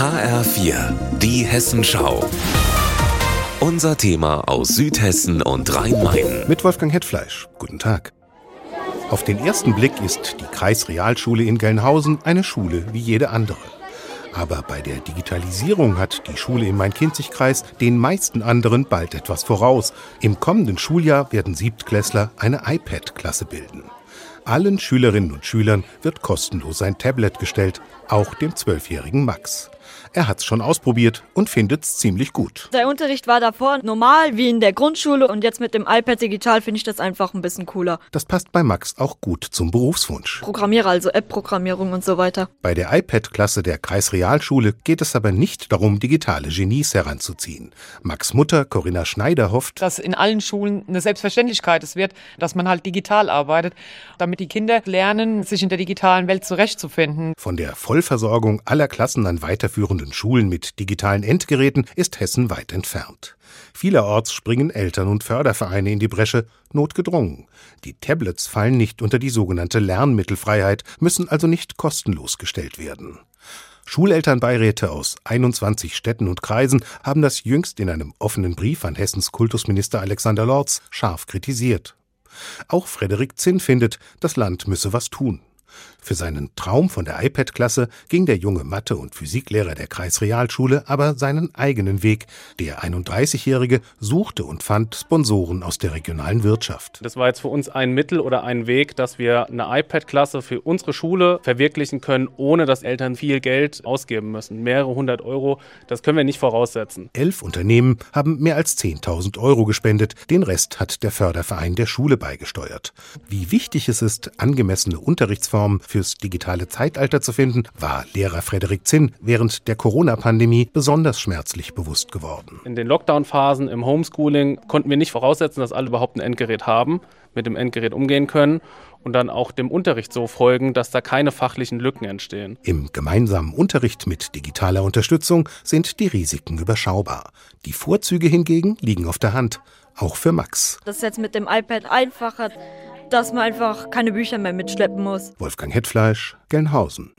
HR4, die Hessenschau. Unser Thema aus Südhessen und Rhein-Main. Mit Wolfgang Hetfleisch. Guten Tag. Auf den ersten Blick ist die Kreisrealschule in Gelnhausen eine Schule wie jede andere. Aber bei der Digitalisierung hat die Schule im Main-Kinzig-Kreis den meisten anderen bald etwas voraus. Im kommenden Schuljahr werden Siebtklässler eine iPad-Klasse bilden. Allen Schülerinnen und Schülern wird kostenlos ein Tablet gestellt, auch dem zwölfjährigen Max. Er hat's schon ausprobiert und findet's ziemlich gut. Der Unterricht war davor normal wie in der Grundschule und jetzt mit dem iPad digital finde ich das einfach ein bisschen cooler. Das passt bei Max auch gut zum Berufswunsch. Programmierer, also App-Programmierung und so weiter. Bei der iPad-Klasse der Kreisrealschule geht es aber nicht darum, digitale Genies heranzuziehen. Max Mutter, Corinna Schneider, hofft, dass in allen Schulen eine Selbstverständlichkeit es wird, dass man halt digital arbeitet, damit die Kinder lernen, sich in der digitalen Welt zurechtzufinden. Von der Vollversorgung aller Klassen an weiterführenden Schulen mit digitalen Endgeräten ist Hessen weit entfernt. Vielerorts springen Eltern und Fördervereine in die Bresche, notgedrungen. Die Tablets fallen nicht unter die sogenannte Lernmittelfreiheit, müssen also nicht kostenlos gestellt werden. Schulelternbeiräte aus 21 Städten und Kreisen haben das jüngst in einem offenen Brief an Hessens Kultusminister Alexander Lorz scharf kritisiert. Auch Frederik Zinn findet, das Land müsse was tun. Für seinen Traum von der iPad-Klasse ging der junge Mathe- und Physiklehrer der Kreisrealschule aber seinen eigenen Weg. Der 31-Jährige suchte und fand Sponsoren aus der regionalen Wirtschaft. Das war jetzt für uns ein Mittel oder ein Weg, dass wir eine iPad-Klasse für unsere Schule verwirklichen können, ohne dass Eltern viel Geld ausgeben müssen. Mehrere hundert Euro, das können wir nicht voraussetzen. Elf Unternehmen haben mehr als 10.000 Euro gespendet. Den Rest hat der Förderverein der Schule beigesteuert. Wie wichtig es ist, angemessene Unterrichtsformen fürs digitale Zeitalter zu finden, war Lehrer Frederik Zinn während der Corona-Pandemie besonders schmerzlich bewusst geworden. In den Lockdown-Phasen im Homeschooling konnten wir nicht voraussetzen, dass alle überhaupt ein Endgerät haben, mit dem Endgerät umgehen können und dann auch dem Unterricht so folgen, dass da keine fachlichen Lücken entstehen. Im gemeinsamen Unterricht mit digitaler Unterstützung sind die Risiken überschaubar. Die Vorzüge hingegen liegen auf der Hand, auch für Max. Das ist jetzt mit dem iPad einfacher dass man einfach keine Bücher mehr mitschleppen muss. Wolfgang Hetfleisch, Gelnhausen.